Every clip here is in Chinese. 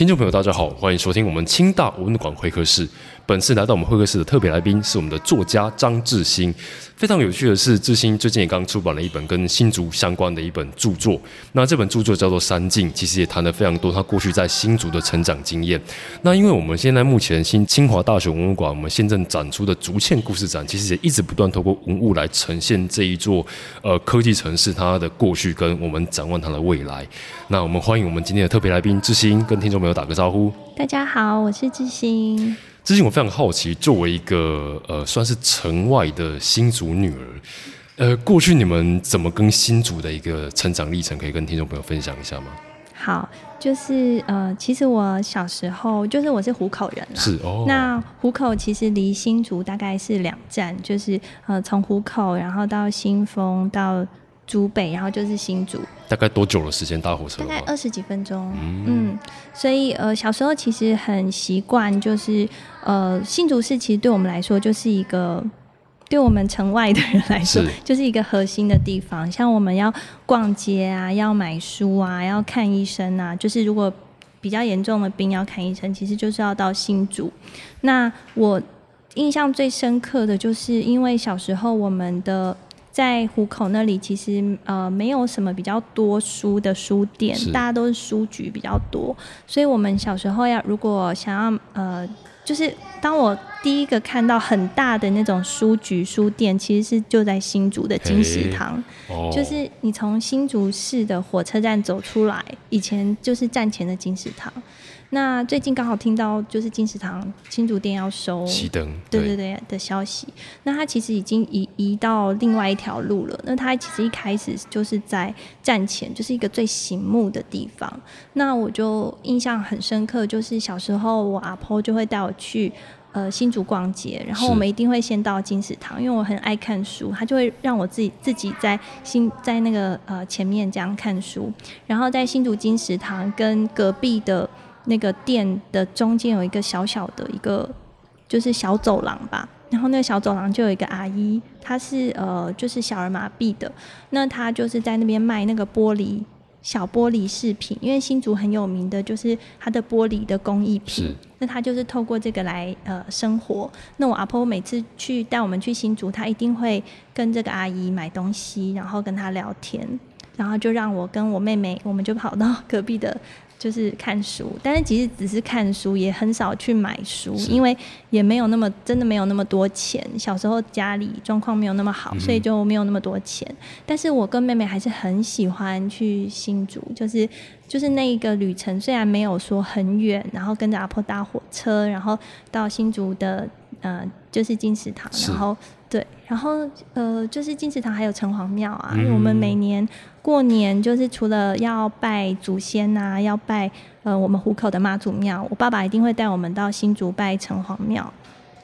听众朋友，大家好，欢迎收听我们清大文馆会客室。本次来到我们会客室的特别来宾是我们的作家张志新。非常有趣的是，志新最近也刚出版了一本跟新竹相关的一本著作。那这本著作叫做《三境》，其实也谈了非常多他过去在新竹的成长经验。那因为我们现在目前新清华大学文物馆，我们现正展出的竹堑故事展，其实也一直不断透过文物来呈现这一座呃科技城市它的过去，跟我们展望它的未来。那我们欢迎我们今天的特别来宾志新，跟听众朋友打个招呼。大家好，我是志兴。志兴我非常好奇，作为一个呃算是城外的新竹女儿，呃，过去你们怎么跟新竹的一个成长历程，可以跟听众朋友分享一下吗？好，就是呃，其实我小时候就是我是湖口人是哦。那湖口其实离新竹大概是两站，就是呃从湖口然后到新丰到。竹北，然后就是新竹，大概多久的时间搭火车？大概二十几分钟。嗯，所以呃，小时候其实很习惯，就是呃，新竹市其实对我们来说就是一个，对我们城外的人来说，就是一个核心的地方。像我们要逛街啊，要买书啊，要看医生啊，就是如果比较严重的病要看医生，其实就是要到新竹。那我印象最深刻的就是，因为小时候我们的。在虎口那里，其实呃没有什么比较多书的书店，大家都是书局比较多，所以我们小时候要如果想要呃，就是当我第一个看到很大的那种书局书店，其实是就在新竹的金石堂，就是你从新竹市的火车站走出来，以前就是站前的金石堂。那最近刚好听到就是金石堂新竹店要收熄灯，对对对的消息。那它其实已经移移到另外一条路了。那它其实一开始就是在站前，就是一个最醒目的地方。那我就印象很深刻，就是小时候我阿婆就会带我去呃新竹逛街，然后我们一定会先到金石堂，因为我很爱看书，他就会让我自己自己在新在那个呃前面这样看书，然后在新竹金石堂跟隔壁的。那个店的中间有一个小小的一个，就是小走廊吧。然后那个小走廊就有一个阿姨，她是呃，就是小儿麻痹的。那她就是在那边卖那个玻璃小玻璃饰品，因为新竹很有名的就是它的玻璃的工艺品。那他就是透过这个来呃生活。那我阿婆每次去带我们去新竹，她一定会跟这个阿姨买东西，然后跟她聊天，然后就让我跟我妹妹，我们就跑到隔壁的。就是看书，但是其实只是看书，也很少去买书，因为也没有那么真的没有那么多钱。小时候家里状况没有那么好，所以就没有那么多钱。但是我跟妹妹还是很喜欢去新竹，就是就是那一个旅程，虽然没有说很远，然后跟着阿婆搭火车，然后到新竹的呃就是金石堂，然后对，然后呃就是金石堂还有城隍庙啊，因为我们每年。过年就是除了要拜祖先呐，要拜呃我们虎口的妈祖庙，我爸爸一定会带我们到新竹拜城隍庙。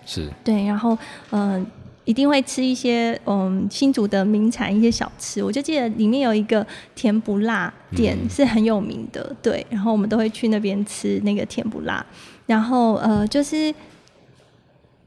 是。对，然后呃一定会吃一些嗯新竹的名产一些小吃，我就记得里面有一个甜不辣店是很有名的，对，然后我们都会去那边吃那个甜不辣，然后呃就是。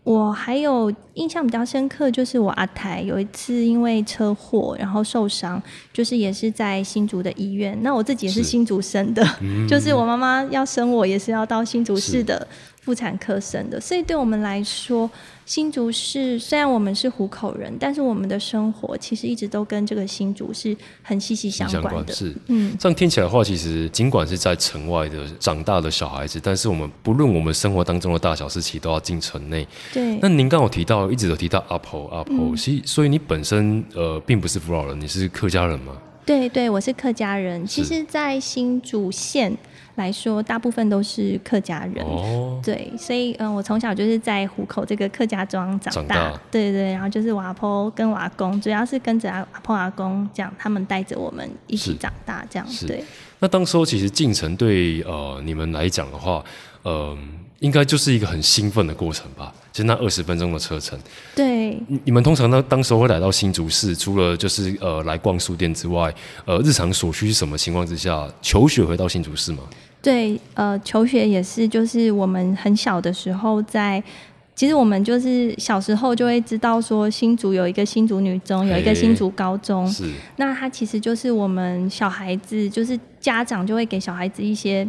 我还有印象比较深刻，就是我阿台有一次因为车祸然后受伤，就是也是在新竹的医院。那我自己也是新竹生的，就是我妈妈要生我也是要到新竹市的。妇产科生的，所以对我们来说，新竹市虽然我们是虎口人，但是我们的生活其实一直都跟这个新竹是很息息相关的。是，嗯，这样听起来的话，其实尽管是在城外的长大的小孩子，但是我们不论我们生活当中的大小事情，都要进城内。对。那您刚有提到，一直都提到阿婆阿婆，所以所以你本身呃并不是福佬人，你是客家人吗？对对，我是客家人。其实，在新竹县。来说，大部分都是客家人，哦对，所以嗯，我从小就是在虎口这个客家庄长大，对对，然后就是我阿婆跟阿公，主要是跟着阿婆阿公这样，他们带着我们一起长大这样，对。那当时候其实进城对呃你们来讲的话，嗯，应该就是一个很兴奋的过程吧？就那二十分钟的车程。对，你你们通常呢，当时候会来到新竹市，除了就是呃来逛书店之外，呃，日常所需是什么情况之下求学回到新竹市吗？对，呃，求学也是，就是我们很小的时候在。其实我们就是小时候就会知道说新竹有一个新竹女中，有一个新竹高中。是。那它其实就是我们小孩子，就是家长就会给小孩子一些。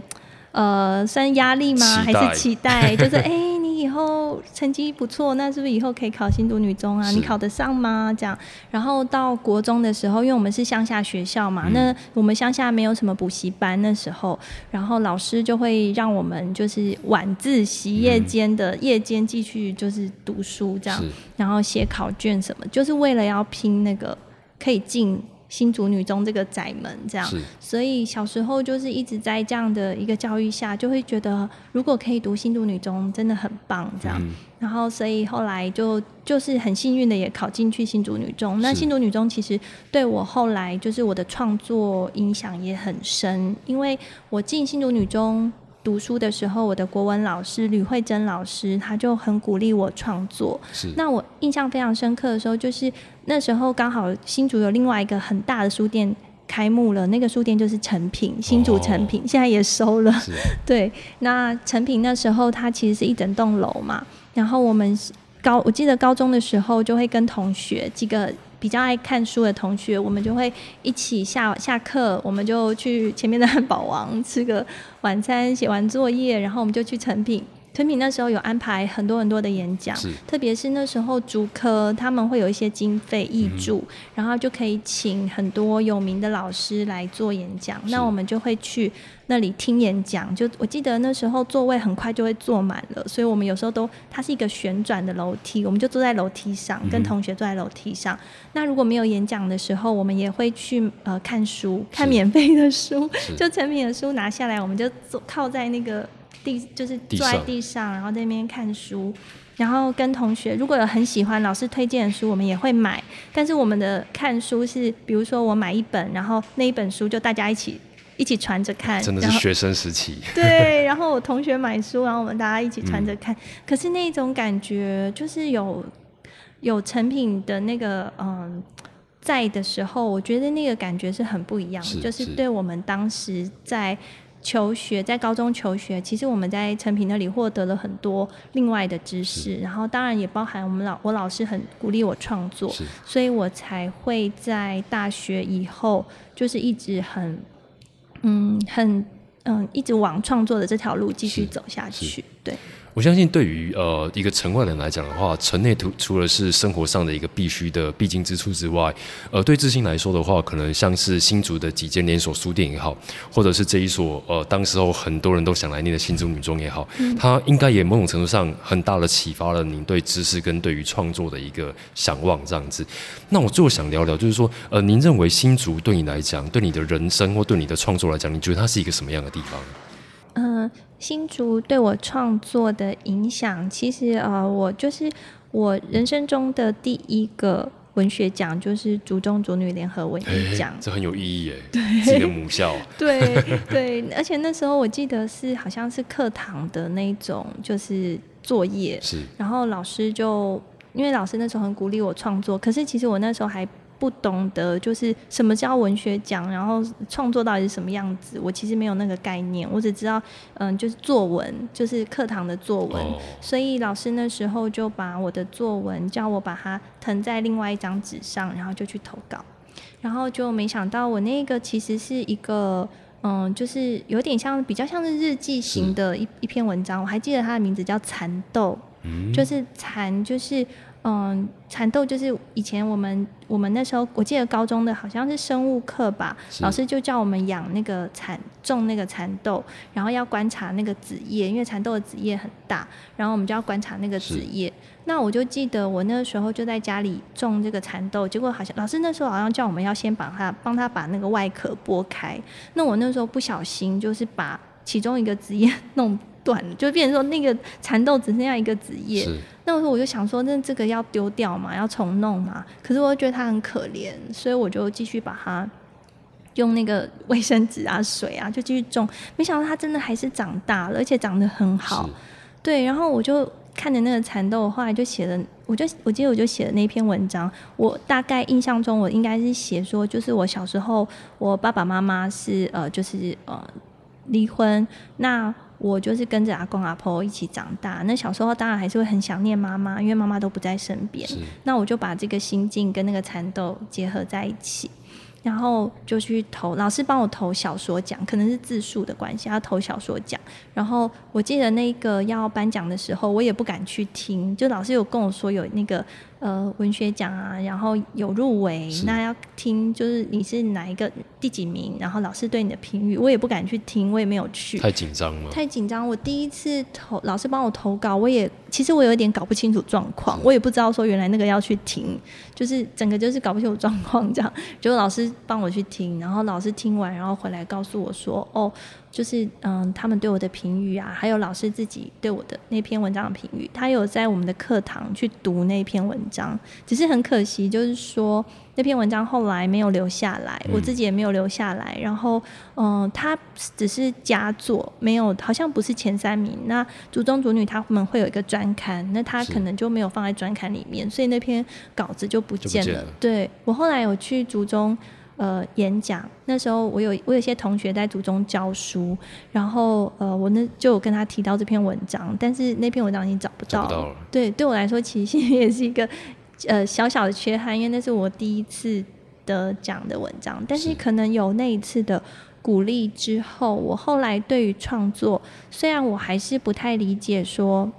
呃，算压力吗？还是期待？就是哎，你以后成绩不错，那是不是以后可以考新读女中啊？你考得上吗？这样，然后到国中的时候，因为我们是乡下学校嘛，那我们乡下没有什么补习班，那时候，然后老师就会让我们就是晚自习夜间的夜间继续就是读书这样，然后写考卷什么，就是为了要拼那个可以进。新竹女中这个窄门，这样，所以小时候就是一直在这样的一个教育下，就会觉得如果可以读新竹女中，真的很棒，这样。然后，所以后来就就是很幸运的也考进去新竹女中。那新竹女中其实对我后来就是我的创作影响也很深，因为我进新竹女中。读书的时候，我的国文老师吕慧珍老师，他就很鼓励我创作。是。那我印象非常深刻的时候，就是那时候刚好新竹有另外一个很大的书店开幕了，那个书店就是成品，新竹成品，现在也收了。对。那成品那时候它其实是一整栋楼嘛，然后我们高，我记得高中的时候就会跟同学几个。比较爱看书的同学，我们就会一起下下课，我们就去前面的 汉堡王吃个晚餐，写完作业，然后我们就去成品。成品那时候有安排很多很多的演讲，特别是那时候主科他们会有一些经费挹注，然后就可以请很多有名的老师来做演讲。那我们就会去那里听演讲。就我记得那时候座位很快就会坐满了，所以我们有时候都它是一个旋转的楼梯，我们就坐在楼梯上，跟同学坐在楼梯上。那如果没有演讲的时候，我们也会去呃看书，看免费的书，就成品的书拿下来，我们就坐靠在那个。地就是坐在地上，然后在那边看书，然后跟同学如果有很喜欢老师推荐的书，我们也会买。但是我们的看书是，比如说我买一本，然后那一本书就大家一起一起传着看。真的是学生时期。对，然后我同学买书，然后我们大家一起传着看。可是那种感觉就是有有成品的那个嗯在的时候，我觉得那个感觉是很不一样的，就是对我们当时在。求学在高中求学，其实我们在成品那里获得了很多另外的知识，然后当然也包含我们老我老师很鼓励我创作，所以我才会在大学以后就是一直很嗯很嗯一直往创作的这条路继续走下去，对。我相信，对于呃一个城外人来讲的话，城内除除了是生活上的一个必须的必经之处之外，呃，对志兴来说的话，可能像是新竹的几间连锁书店也好，或者是这一所呃当时候很多人都想来念的新竹女中也好，它应该也某种程度上很大的启发了您对知识跟对于创作的一个向往这样子。那我最后想聊聊，就是说，呃，您认为新竹对你来讲，对你的人生或对你的创作来讲，你觉得它是一个什么样的地方？嗯，新竹对我创作的影响，其实呃，我就是我人生中的第一个文学奖，就是竹中竹女联合文艺奖，这很有意义耶。对，自己的母校。对对，而且那时候我记得是好像是课堂的那种，就是作业。是。然后老师就因为老师那时候很鼓励我创作，可是其实我那时候还。不懂得就是什么叫文学奖，然后创作到底是什么样子，我其实没有那个概念，我只知道，嗯，就是作文，就是课堂的作文，所以老师那时候就把我的作文叫我把它誊在另外一张纸上，然后就去投稿，然后就没想到我那个其实是一个，嗯，就是有点像比较像是日记型的一一篇文章，我还记得它的名字叫蚕豆，就是蚕就是。嗯，蚕豆就是以前我们我们那时候，我记得高中的好像是生物课吧，老师就叫我们养那个蚕，种那个蚕豆，然后要观察那个子叶，因为蚕豆的子叶很大，然后我们就要观察那个子叶。那我就记得我那个时候就在家里种这个蚕豆，结果好像老师那时候好像叫我们要先把它帮他把那个外壳剥开，那我那时候不小心就是把其中一个子叶弄。断了，就变成说那个蚕豆只剩下一个子叶。那我说我就想说，那这个要丢掉嘛，要重弄嘛。可是我又觉得它很可怜，所以我就继续把它，用那个卫生纸啊、水啊，就继续种。没想到它真的还是长大了，而且长得很好。对，然后我就看着那个蚕豆，后来就写了，我就我记得我就写了那篇文章。我大概印象中，我应该是写说，就是我小时候，我爸爸妈妈是呃，就是呃离婚，那我就是跟着阿公阿婆一起长大。那小时候当然还是会很想念妈妈，因为妈妈都不在身边。那我就把这个心境跟那个蚕豆结合在一起。然后就去投，老师帮我投小说奖，可能是字数的关系，他投小说奖。然后我记得那个要颁奖的时候，我也不敢去听，就老师有跟我说有那个。呃，文学奖啊，然后有入围，那要听就是你是哪一个第几名，然后老师对你的评语，我也不敢去听，我也没有去。太紧张了。太紧张，我第一次投，老师帮我投稿，我也其实我有点搞不清楚状况，我也不知道说原来那个要去听，就是整个就是搞不清楚状况这样。结果老师帮我去听，然后老师听完，然后回来告诉我说，哦。就是嗯，他们对我的评语啊，还有老师自己对我的那篇文章的评语，他有在我们的课堂去读那篇文章，只是很可惜，就是说那篇文章后来没有留下来，我自己也没有留下来。然后嗯，他只是佳作，没有好像不是前三名。那族中族女他们会有一个专刊，那他可能就没有放在专刊里面，所以那篇稿子就不见了。对我后来有去族中。呃，演讲那时候，我有我有些同学在途中教书，然后呃，我那就有跟他提到这篇文章，但是那篇文章已经找不到了。对，对我来说，其实也是一个呃小小的缺憾，因为那是我第一次的讲的文章。但是可能有那一次的鼓励之后，我后来对于创作，虽然我还是不太理解说。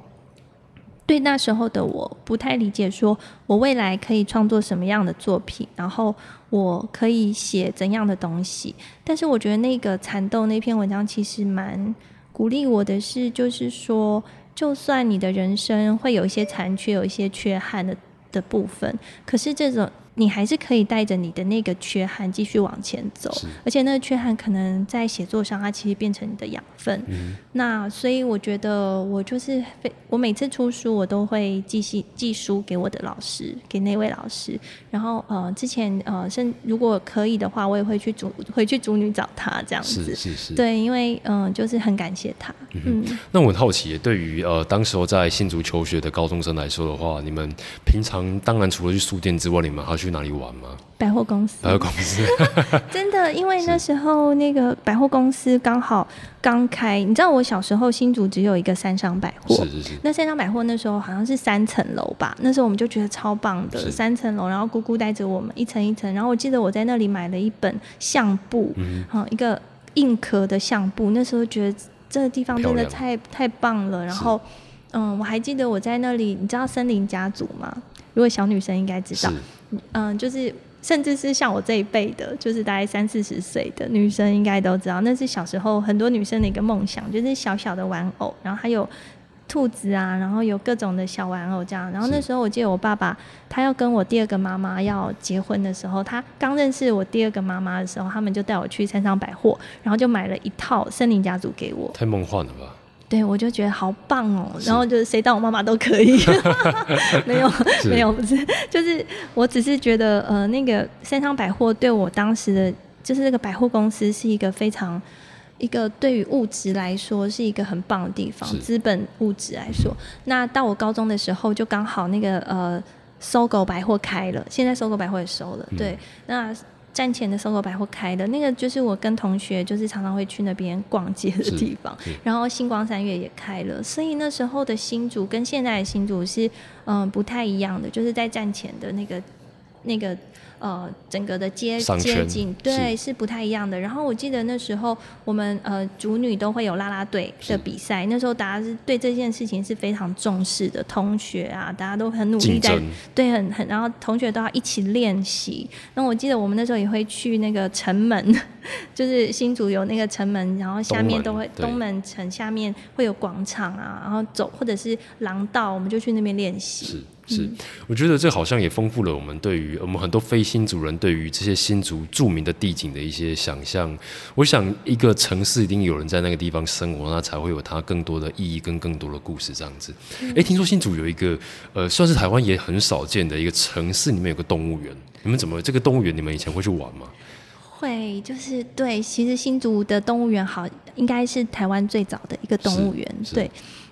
对那时候的我不太理解，说我未来可以创作什么样的作品，然后我可以写怎样的东西。但是我觉得那个蚕豆那篇文章其实蛮鼓励我的，是就是说，就算你的人生会有一些残缺，有一些缺憾的的部分，可是这种。你还是可以带着你的那个缺憾继续往前走，而且那个缺憾可能在写作上，它其实变成你的养分。那所以我觉得我就是非我每次出书，我都会寄信寄书给我的老师，给那位老师。然后呃，之前呃，甚如果可以的话，我也会去主回去主女找他这样子。是是是。对，因为嗯，就是很感谢他。嗯。那我很好奇，对于呃，当时候在新竹求学的高中生来说的话，你们平常当然除了去书店之外，你们还去哪里玩吗？百货公司。百货公司。真的，因为那时候那个百货公司刚好刚开。你知道我小时候新竹只有一个三商百货。是是是。那三商百货那时候好像是三层楼吧？那时候我们就觉得超棒的，三层楼，然后姑姑带着我们一层一层。然后我记得我在那里买了一本相簿，好一个硬壳的相簿。那时候觉得这个地方真的太太棒了。然后，嗯，我还记得我在那里，你知道森林家族吗？如果小女生应该知道，嗯，就是甚至是像我这一辈的，就是大概三四十岁的女生应该都知道，那是小时候很多女生的一个梦想，就是小小的玩偶，然后还有兔子啊，然后有各种的小玩偶这样。然后那时候我记得我爸爸他要跟我第二个妈妈要结婚的时候，他刚认识我第二个妈妈的时候，他们就带我去三商百货，然后就买了一套森林家族给我。太梦幻了吧！对，我就觉得好棒哦，然后就是谁当我妈妈都可以，没有没有不是，就是我只是觉得呃，那个三商百货对我当时的，就是那个百货公司是一个非常一个对于物质来说是一个很棒的地方，资本物质来说。那到我高中的时候，就刚好那个呃，搜狗百货开了，现在搜狗百货也收了，对，那。站前的搜狗百货开的那个，就是我跟同学就是常常会去那边逛街的地方。然后星光三月也开了，所以那时候的新竹跟现在的新竹是嗯不太一样的，就是在站前的那个那个。呃，整个的街街景对是不太一样的。然后我记得那时候我们呃主女都会有啦啦队的比赛，那时候大家是对这件事情是非常重视的。同学啊，大家都很努力在对很很，然后同学都要一起练习。那我记得我们那时候也会去那个城门，就是新竹有那个城门，然后下面都会东门城下面会有广场啊，然后走或者是廊道，我们就去那边练习。是，我觉得这好像也丰富了我们对于我们很多非新族人对于这些新族著名的地景的一些想象。我想，一个城市一定有人在那个地方生活，那才会有它更多的意义跟更多的故事这样子。哎，听说新竹有一个呃，算是台湾也很少见的一个城市，里面有个动物园。你们怎么这个动物园？你们以前会去玩吗？会，就是对，其实新竹的动物园好，应该是台湾最早的一个动物园。对，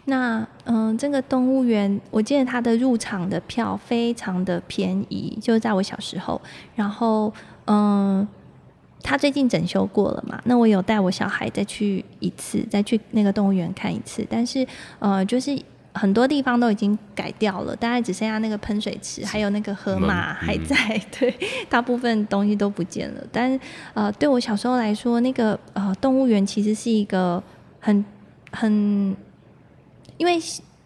那嗯，这个动物园，我记得它的入场的票非常的便宜，就是在我小时候。然后嗯，它最近整修过了嘛？那我有带我小孩再去一次，再去那个动物园看一次。但是呃，就是。很多地方都已经改掉了，大概只剩下那个喷水池，还有那个河马还在。对，大部分东西都不见了。但是，呃，对我小时候来说，那个呃动物园其实是一个很很，因为。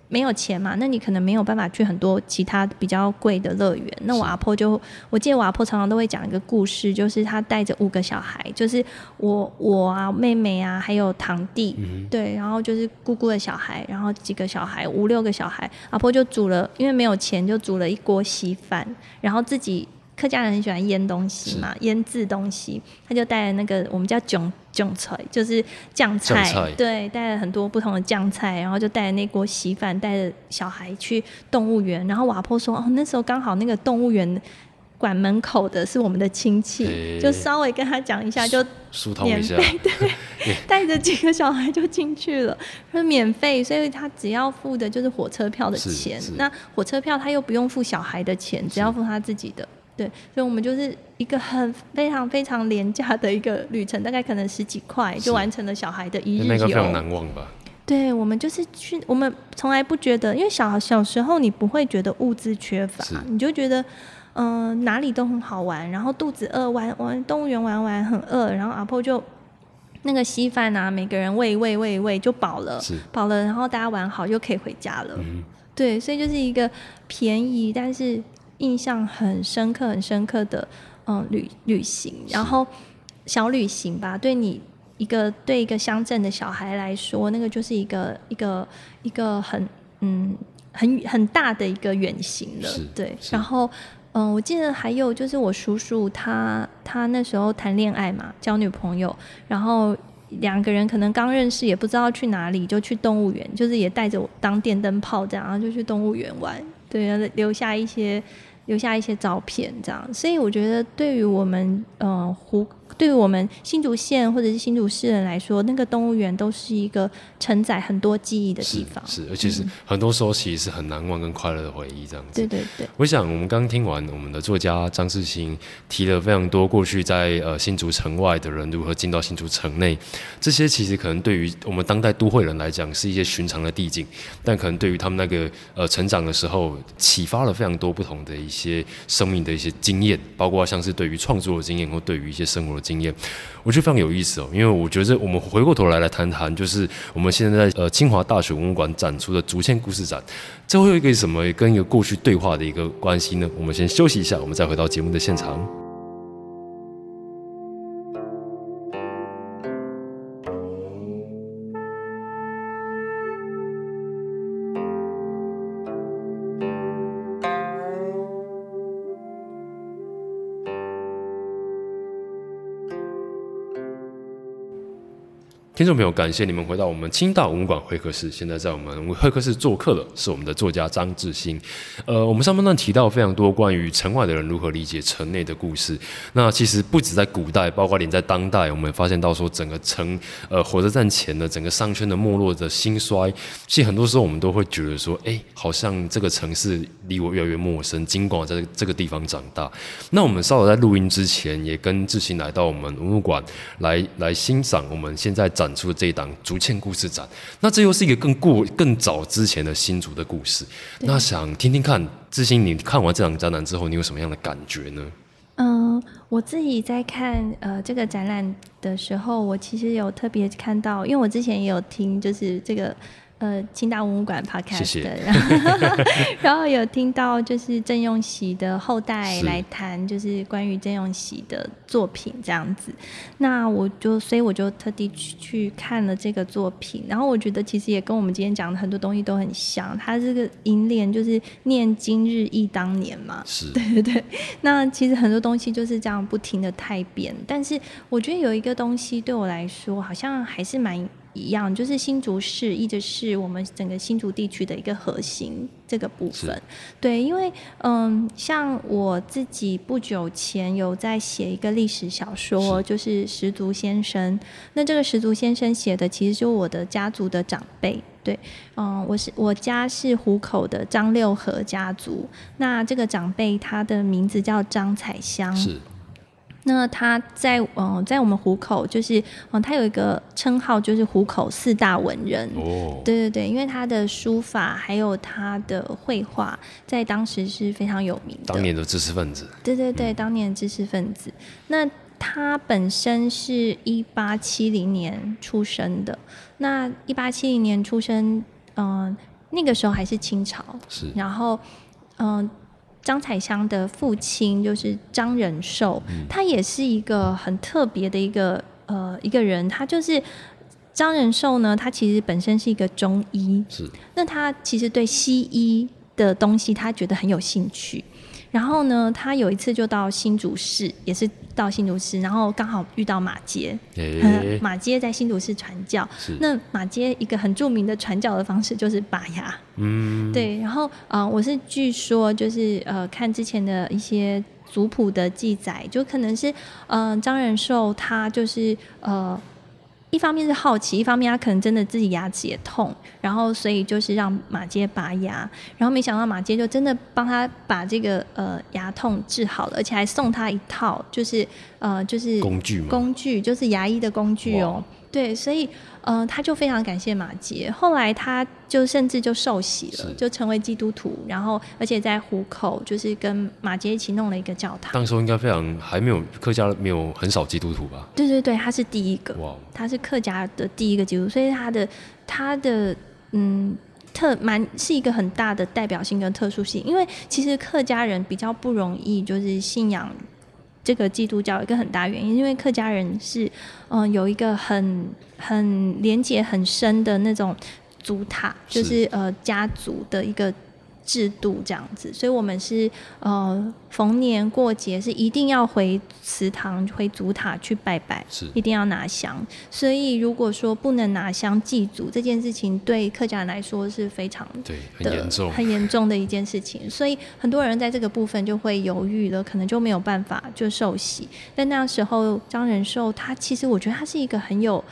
没有钱嘛？那你可能没有办法去很多其他比较贵的乐园。那我阿婆就，我记得我阿婆常常都会讲一个故事，就是她带着五个小孩，就是我我啊妹妹啊还有堂弟，对，然后就是姑姑的小孩，然后几个小孩五六个小孩，阿婆就煮了，因为没有钱就煮了一锅稀饭，然后自己。客家人很喜欢腌东西嘛，腌制东西，他就带了那个我们叫囧囧菜，就是酱菜，对，带了很多不同的酱菜，然后就带着那锅稀饭，带着小孩去动物园。然后瓦坡说：“哦，那时候刚好那个动物园馆门口的是我们的亲戚，就稍微跟他讲一下，就免费，对，带着几个小孩就进去了，说免费，所以他只要付的就是火车票的钱。那火车票他又不用付小孩的钱，只要付他自己的。”对，所以我们就是一个很非常非常廉价的一个旅程，大概可能十几块就完成了小孩的一日游。那个非常难忘吧？对，我们就是去，我们从来不觉得，因为小小时候你不会觉得物资缺乏，你就觉得嗯哪里都很好玩，然后肚子饿玩玩动物园玩玩很饿，然后阿婆就那个稀饭啊，每个人喂喂喂喂就饱了，饱了，然后大家玩好就可以回家了。对，所以就是一个便宜，但是。印象很深刻、很深刻的嗯旅旅行，然后小旅行吧，对你一个对一个乡镇的小孩来说，那个就是一个一个一个很嗯很很大的一个远行了。对，然后嗯，我记得还有就是我叔叔他他那时候谈恋爱嘛，交女朋友，然后两个人可能刚认识，也不知道去哪里，就去动物园，就是也带着我当电灯泡这样，然后就去动物园玩。对，留下一些，留下一些照片，这样。所以我觉得，对于我们，嗯，湖。对于我们新竹县或者是新竹市人来说，那个动物园都是一个承载很多记忆的地方。是，而且是很多时候其实是很难忘跟快乐的回忆，这样子。对对对。我想我们刚刚听完我们的作家张志新提了非常多过去在呃新竹城外的人如何进到新竹城内，这些其实可能对于我们当代都会人来讲是一些寻常的地景，但可能对于他们那个呃成长的时候，启发了非常多不同的一些生命的一些经验，包括像是对于创作的经验或对于一些生活的。经验，我觉得非常有意思哦，因为我觉得我们回过头来来谈谈，就是我们现在呃清华大学文物馆展出的竹签故事展，这会有一个什么跟一个过去对话的一个关系呢？我们先休息一下，我们再回到节目的现场。听众朋友，感谢你们回到我们青岛文物馆会客室。现在在我们会客室做客的是我们的作家张志新。呃，我们上半段提到非常多关于城外的人如何理解城内的故事。那其实不止在古代，包括连在当代，我们发现到说整个城，呃，火车站前的整个商圈的没落的兴衰，其实很多时候我们都会觉得说，哎，好像这个城市离我越来越陌生。尽管在这个地方长大，那我们稍早在录音之前，也跟志新来到我们文物馆来来欣赏我们现在展。展出这一档竹签故事展，那这又是一个更过更早之前的新竹的故事。那想听听看，志兴，你看完这档展览之后，你有什么样的感觉呢？嗯，我自己在看呃这个展览的时候，我其实有特别看到，因为我之前也有听，就是这个。呃，清大文物馆 podcast，然后 然后有听到就是郑用喜的后代来谈，就是关于郑用喜的作品这样子。那我就所以我就特地去去看了这个作品，然后我觉得其实也跟我们今天讲的很多东西都很像。他这个银联就是念今日忆当年嘛，是 对对对。那其实很多东西就是这样不停的太变，但是我觉得有一个东西对我来说好像还是蛮。一样，就是新竹市一直是我们整个新竹地区的一个核心这个部分。对，因为嗯，像我自己不久前有在写一个历史小说，就是十足先生。那这个十足先生写的其实就我的家族的长辈。对，嗯，我是我家是湖口的张六和家族。那这个长辈他的名字叫张彩香。是。那他在嗯，在我们虎口，就是嗯，他有一个称号，就是虎口四大文人。哦，对对对，因为他的书法还有他的绘画，在当时是非常有名的。当年的知识分子。对对对，当年的知识分子。那他本身是一八七零年出生的。那一八七零年出生，嗯，那个时候还是清朝。是。然后，嗯。张彩香的父亲就是张仁寿，他也是一个很特别的一个呃一个人。他就是张仁寿呢，他其实本身是一个中医，是那他其实对西医的东西他觉得很有兴趣。然后呢，他有一次就到新竹市，也是到新竹市，然后刚好遇到马街。马街在新竹市传教。那马街一个很著名的传教的方式就是拔牙。嗯。对，然后啊，我是据说就是呃，看之前的一些族谱的记载，就可能是嗯，张仁寿他就是呃。一方面是好奇，一方面他可能真的自己牙齿也痛，然后所以就是让马街拔牙，然后没想到马街就真的帮他把这个呃牙痛治好了，而且还送他一套就是呃就是工具工具就是牙医的工具哦。对，所以，嗯，他就非常感谢马杰。后来，他就甚至就受洗了，就成为基督徒。然后，而且在虎口，就是跟马杰一起弄了一个教堂。当时候应该非常还没有客家没有很少基督徒吧？对对对，他是第一个。哇，他是客家的第一个基督徒，所以他的他的嗯特蛮是一个很大的代表性跟特殊性。因为其实客家人比较不容易，就是信仰。这个基督教一个很大原因，因为客家人是，嗯，有一个很很连接很深的那种族塔，就是呃家族的一个。制度这样子，所以我们是呃逢年过节是一定要回祠堂、回祖塔去拜拜，是一定要拿香。所以如果说不能拿香祭祖这件事情，对客家人来说是非常对很严重、很严重的一件事情。所以很多人在这个部分就会犹豫了，可能就没有办法就受洗。但那时候张仁寿他其实我觉得他是一个很有。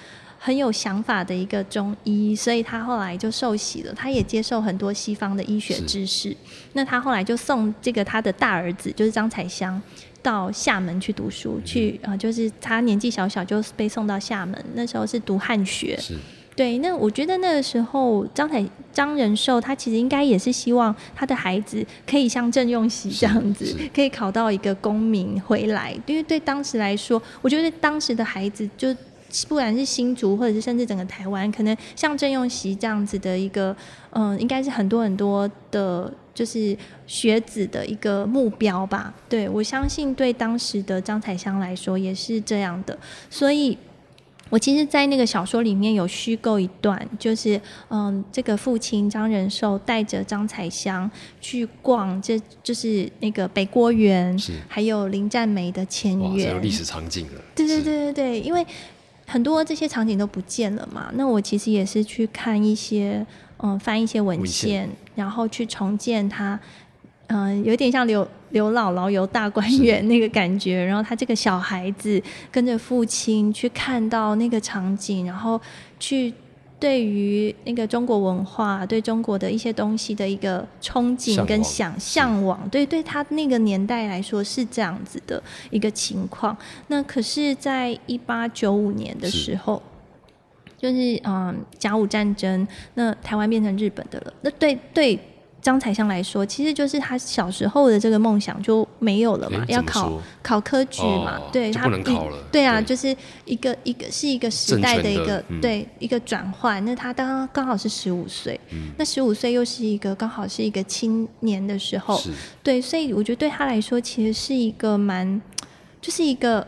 很有想法的一个中医，所以他后来就受洗了。他也接受很多西方的医学知识。那他后来就送这个他的大儿子，就是张彩香，到厦门去读书。去啊，就是他年纪小小就被送到厦门。那时候是读汉学。是。对，那我觉得那个时候张彩张仁寿他其实应该也是希望他的孩子可以像郑用锡这样子，可以考到一个功名回来。因为对当时来说，我觉得当时的孩子就。不管是新竹，或者是甚至整个台湾，可能像郑用锡这样子的一个，嗯，应该是很多很多的，就是学子的一个目标吧。对我相信，对当时的张彩香来说也是这样的。所以，我其实，在那个小说里面有虚构一段，就是嗯，这个父亲张仁寿带着张彩香去逛，这就是那个北郭园，还有林占梅的前园，有历史场景了。对对对对对，因为。很多这些场景都不见了嘛？那我其实也是去看一些，嗯，翻一些文献，然后去重建它，嗯，有点像刘刘姥姥游大观园那个感觉。然后他这个小孩子跟着父亲去看到那个场景，然后去。对于那个中国文化，对中国的一些东西的一个憧憬跟想向往，对对他那个年代来说是这样子的一个情况。那可是，在一八九五年的时候，就是嗯甲午战争，那台湾变成日本的了。那对对。张彩香来说，其实就是他小时候的这个梦想就没有了嘛，要考考科举嘛，对他不能考了。对啊，就是一个一个是一个时代的一个对一个转换。那他刚刚好是十五岁，那十五岁又是一个刚好是一个青年的时候，对，所以我觉得对他来说，其实是一个蛮，就是一个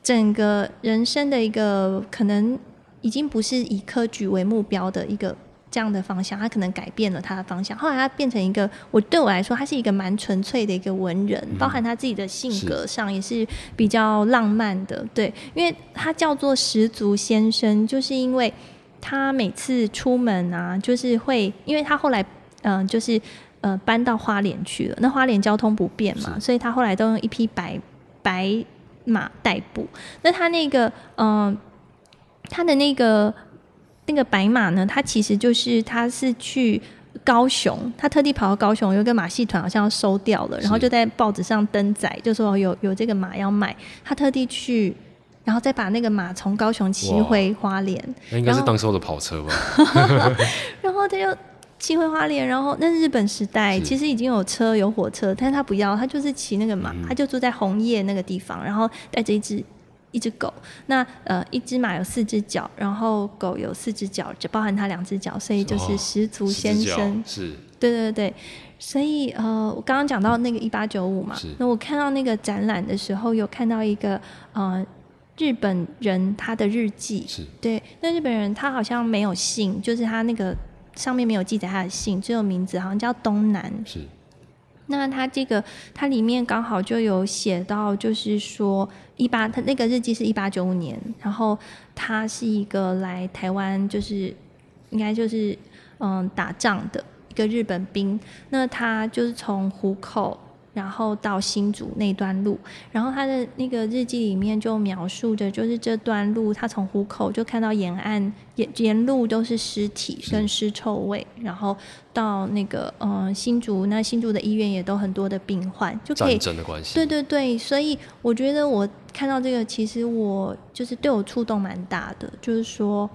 整个人生的一个可能已经不是以科举为目标的一个。这样的方向，他可能改变了他的方向。后来他变成一个，我对我来说，他是一个蛮纯粹的一个文人，包含他自己的性格上也是比较浪漫的。对，因为他叫做十足先生，就是因为他每次出门啊，就是会，因为他后来嗯、就是呃搬到花莲去了，那花莲交通不便嘛，所以他后来都用一匹白白马代步。那他那个嗯、他的那个那个白马呢，他其实就是他是去。高雄，他特地跑到高雄，有一个马戏团好像要收掉了，然后就在报纸上登载，就说有有这个马要卖，他特地去，然后再把那个马从高雄骑回花莲，那应该是当时候的跑车吧？然后他就骑回花莲，然后那是日本时代其实已经有车有火车，但是他不要，他就是骑那个马，嗯他就住在红叶那个地方，然后带着一只一只狗。那呃，一只马有四只脚，然后狗有四只脚，只包含它两只脚，所以就是哦十足先生。是对对对，所以呃，我刚刚讲到那个一八九五嘛，那我看到那个展览的时候，有看到一个呃日本人他的日记，是对，那日本人他好像没有姓，就是他那个上面没有记载他的姓，只有名字，好像叫东南。是那他这个它里面刚好就有写到，就是说一八，他那个日记是一八九五年，然后他是一个来台湾，就是应该就是嗯打仗的一个日本兵。那他就是从虎口。然后到新竹那段路，然后他的那个日记里面就描述着，就是这段路，他从湖口就看到沿岸沿沿路都是尸体是跟尸臭味，然后到那个呃新竹，那新竹的医院也都很多的病患，就可以战争的关系。对对对，所以我觉得我看到这个，其实我就是对我触动蛮大的，就是说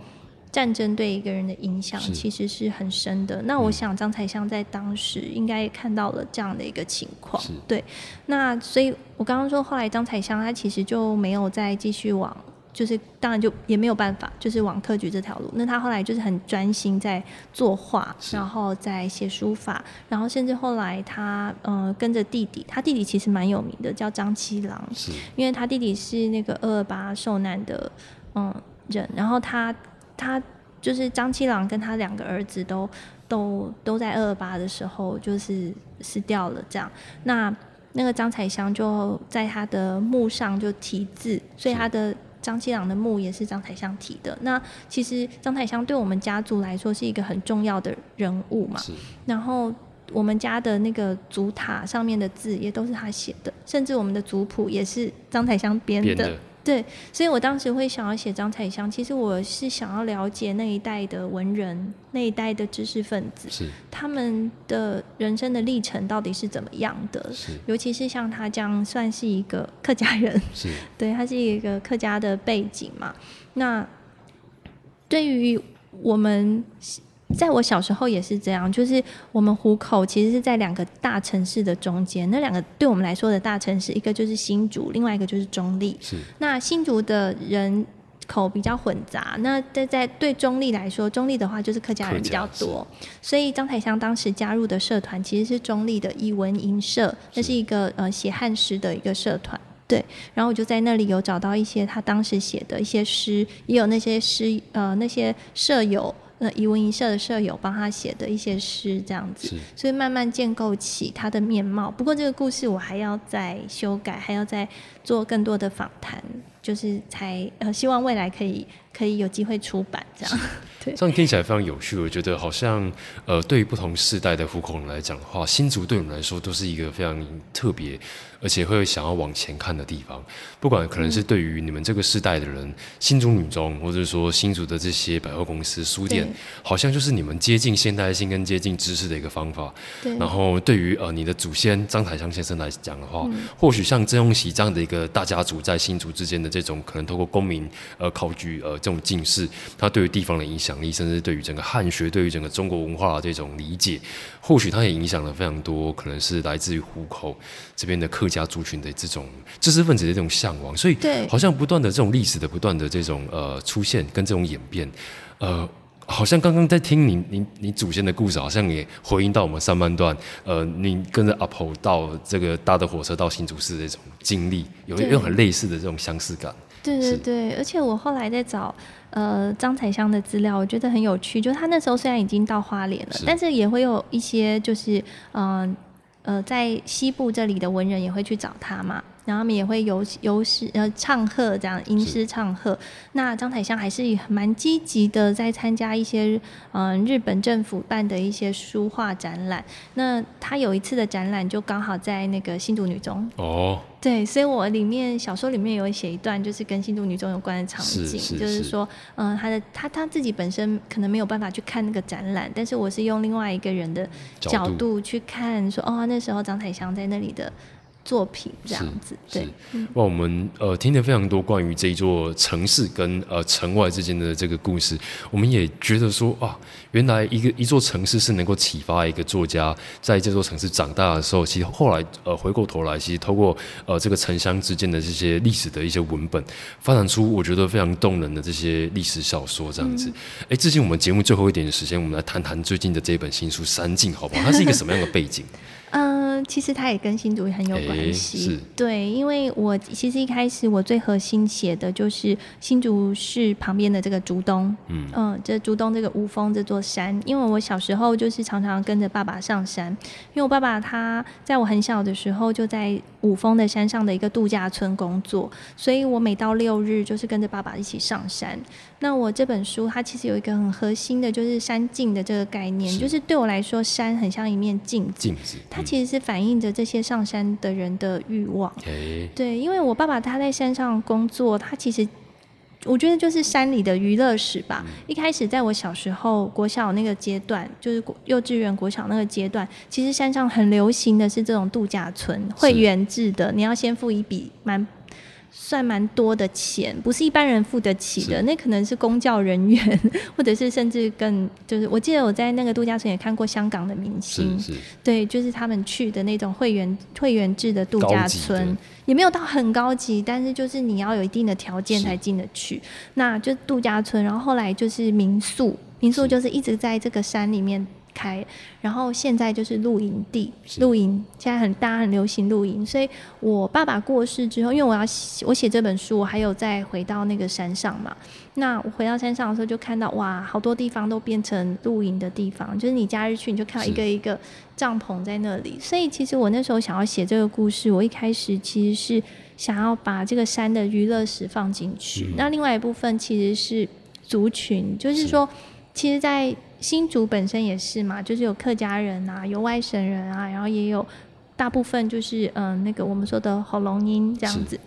战争对一个人的影响其实是很深的。那我嗯想张彩香在当时应该也看到了这样的一个情况，对。那所以我刚刚说，后来张彩香他其实就没有再继续往。就是当然就也没有办法，就是往科举这条路。那他后来就是很专心在作画，然后在写书法，然后甚至后来他呃跟着弟弟，他弟弟其实蛮有名的，叫张七郎，是因为他弟弟是那个二二八受难的嗯人，然后他他就是张七郎跟他两个儿子都都都在二二八的时候就是死掉了，这样那那个张彩香就在他的墓上就题字，所以他的。张七郎的墓也是张彩香提的。那其实张彩香对我们家族来说是一个很重要的人物嘛。是然后我们家的那个祖塔上面的字也都是他写的，甚至我们的族谱也是张彩香编的。对，所以我当时会想要写张彩香，其实我是想要了解那一代的文人，那一代的知识分子，是他们的人生的历程到底是怎么样的。是尤其是像他这样算是一个客家人，是 对，他是一个客家的背景嘛。那对于我们，在我小时候也是这样，就是我们虎口其实是在两个大城市的中间，那两个对我们来说的大城市，一个就是新竹，另外一个就是中立。是那新竹的人口比较混杂，那在在对中立来说，中立的话就是客家人比较多，所以张彩香当时加入的社团其实是中立的艺文营社，那是一个呃写汉诗的一个社团。对，然后我就在那里有找到一些他当时写的一些诗，也有那些诗呃那些舍友呃艺文一社的舍友帮他写的一些诗这样子。所以慢慢建构起他的面貌。不过这个故事我还要再修改，还要再做更多的访谈，就是才呃希望未来可以可以有机会出版这样。对这样听起来非常有趣。我觉得好像呃，对于不同世代的虎口人来讲的话，新竹对我们来说都是一个非常特别，而且会想要往前看的地方。不管可能是对于你们这个世代的人，新竹女中，或者说新竹的这些百货公司、书店，好像就是你们接近现代性跟接近知识的一个方法。对，然后对于呃你的祖先张台香先生来讲的话，嗯或许像曾永喜这样的一个大家族在新竹之间的这种可能透过公民呃考举呃这种近视，他对于地方的影响力，甚至对于整个汉学、对于整个中国文化的这种理解，或许它也影响了非常多，可能是来自于湖口这边的客家族群的这种知识分子的这种向往，所以对好像不断的这种历史的不断的这种呃出现跟这种演变，呃。好像刚刚在听你你你祖先的故事，好像也回应到我们上半段，呃，你跟着阿婆到这个搭的火车到新竹市的这种经历，有对有很类似的这种相似感。对对对，而且我后来在找呃张彩香的资料，我觉得很有趣。就是他那时候虽然已经到花莲了，是但是也会有一些就是嗯呃在西部这里的文人也会去找他嘛。然后他们也会游游诗呃唱和这样吟诗唱和。那张彩香还是蛮积极的，在参加一些嗯日本政府办的一些书画展览。那他有一次的展览就刚好在那个新竹女中哦。对，所以我里面小说里面有写一段，就是跟新竹女中有关的场景，就是说，嗯，他的他他自己本身可能没有办法去看那个展览，但是我是用另外一个人的角度去看，说，哦，那时候张彩香在那里的。作品这样子，对。哇，我们呃听了非常多关于这一座城市跟呃城外之间的这个故事，我们也觉得说啊，原来一个一座城市是能够启发一个作家在这座城市长大的时候，其实后来呃回过头来，其实透过呃这个城乡之间的这些历史的一些文本，发展出我觉得非常动人的这些历史小说这样子。哎，最近我们节目最后一点的时间，我们来谈谈最近的这本新书《三境》，好不好？它是一个什么样的背景？嗯，其实它也跟新竹很有关系。对，因为我其实一开始我最核心写的就是新竹市旁边的这个竹东。嗯嗯，这竹东这个乌峰这座山，因为我小时候就是常常跟着爸爸上山，因为我爸爸他在我很小的时候就在五峰的山上的一个度假村工作，所以我每到六日就是跟着爸爸一起上山。那我这本书它其实有一个很核心的，就是山境的这个概念，就是对我来说，山很像一面镜子。镜子，它其实是反映着这些上山的人的欲望。对，因为我爸爸他在山上工作，他其实我觉得就是山里的娱乐史吧。一开始在我小时候国小那个阶段，就是幼稚园国小那个阶段，其实山上很流行的是这种度假村，会员制的，你要先付一笔蛮。算蛮多的钱，不是一般人付得起的。那可能是公教人员，或者是甚至更就是，我记得我在那个度假村也看过香港的明星，对，就是他们去的那种会员会员制的度假村，也没有到很高级，但是就是你要有一定的条件才进得去。那就度假村，然后后来就是民宿，民宿就是一直在这个山里面。开，然后现在就是露营地，露营现在很大家很流行露营，所以我爸爸过世之后，因为我要我写这本书，我还有再回到那个山上嘛。那我回到山上的时候，就看到哇，好多地方都变成露营的地方，就是你假日去，你就看到一个一个帐篷在那里。所以其实我那时候想要写这个故事，我一开始其实是想要把这个山的娱乐史放进去。那另外一部分其实是族群，就是说，其实，在新竹本身也是嘛，就是有客家人啊，有外省人啊，然后也有大部分就是嗯那个我们说的喉咙音这样子，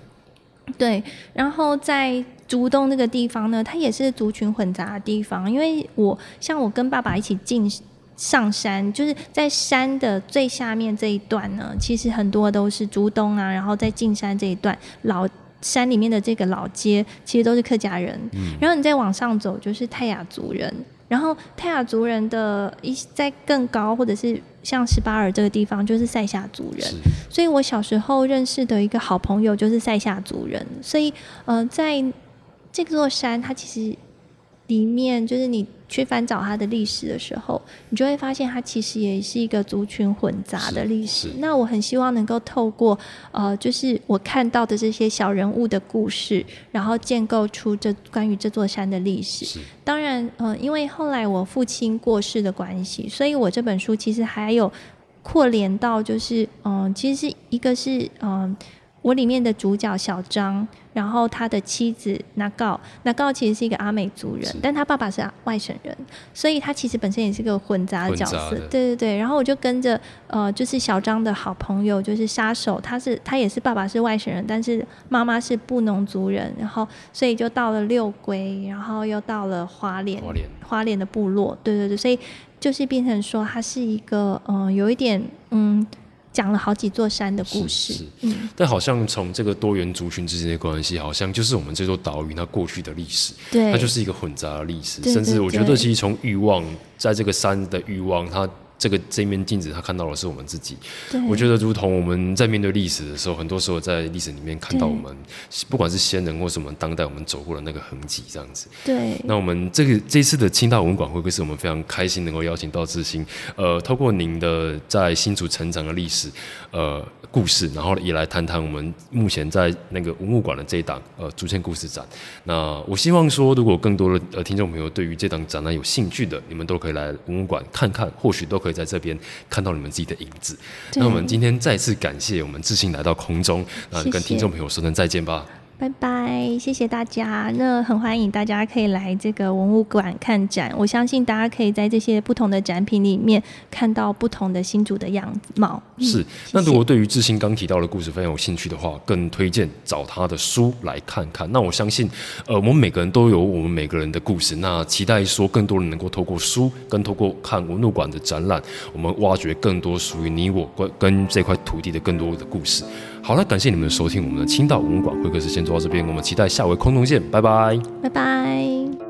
对。然后在竹东那个地方呢，它也是族群混杂的地方，因为我像我跟爸爸一起进上山，就是在山的最下面这一段呢，其实很多都是竹东啊，然后在进山这一段老山里面的这个老街，其实都是客家人。嗯。然后你再往上走，就是泰雅族人。然后泰雅族人的一在更高，或者是像十八尔这个地方，就是塞夏族人。所以我小时候认识的一个好朋友就是塞夏族人。所以，呃，在这座山，它其实里面就是你。去翻找它的历史的时候，你就会发现它其实也是一个族群混杂的历史。那我很希望能够透过呃，就是我看到的这些小人物的故事，然后建构出这关于这座山的历史。当然，呃，因为后来我父亲过世的关系，所以我这本书其实还有扩联到，就是嗯，其实是一个是嗯。我里面的主角小张，然后他的妻子那告，那告其实是一个阿美族人，但他爸爸是外省人，所以他其实本身也是个混杂的角色。对对对，然后我就跟着呃，就是小张的好朋友，就是杀手，他是他也是爸爸是外省人，但是妈妈是布农族人，然后所以就到了六龟，然后又到了花莲，花莲的部落。对对对，所以就是变成说，他是一个嗯，有一点嗯。讲了好几座山的故事，嗯，但好像从这个多元族群之间的关系，好像就是我们这座岛屿它过去的历史，对，它就是一个混杂的历史，甚至我觉得其实从欲望，在这个山的欲望，它。这个这面镜子，他看到的是我们自己。我觉得，如同我们在面对历史的时候，很多时候在历史里面看到我们，不管是先人或什么当代我们走过的那个痕迹，这样子。对。那我们这个这次的清大文馆会不，会是我们非常开心能够邀请到志兴，呃，透过您的在新竹成长的历史，呃，故事，然后也来谈谈我们目前在那个文物馆的这一档呃竹签故事展。那我希望说，如果更多的呃听众朋友对于这档展览有兴趣的，你们都可以来文物馆看看，或许都。可以在这边看到你们自己的影子。那我们今天再次感谢我们志兴来到空中，那跟听众朋友说声再见吧。拜拜，谢谢大家。那很欢迎大家可以来这个文物馆看展。我相信大家可以在这些不同的展品里面看到不同的新主的样貌。是。那如果对于志兴刚提到的故事非常有兴趣的话，更推荐找他的书来看看。那我相信，呃，我们每个人都有我们每个人的故事。那期待说更多人能够透过书，跟透过看文物馆的展览，我们挖掘更多属于你我关跟这块土地的更多的故事。好了，感谢你们的收听，我们的青岛文物馆会客室先做到这边，我们期待下回空中见，拜拜，拜拜。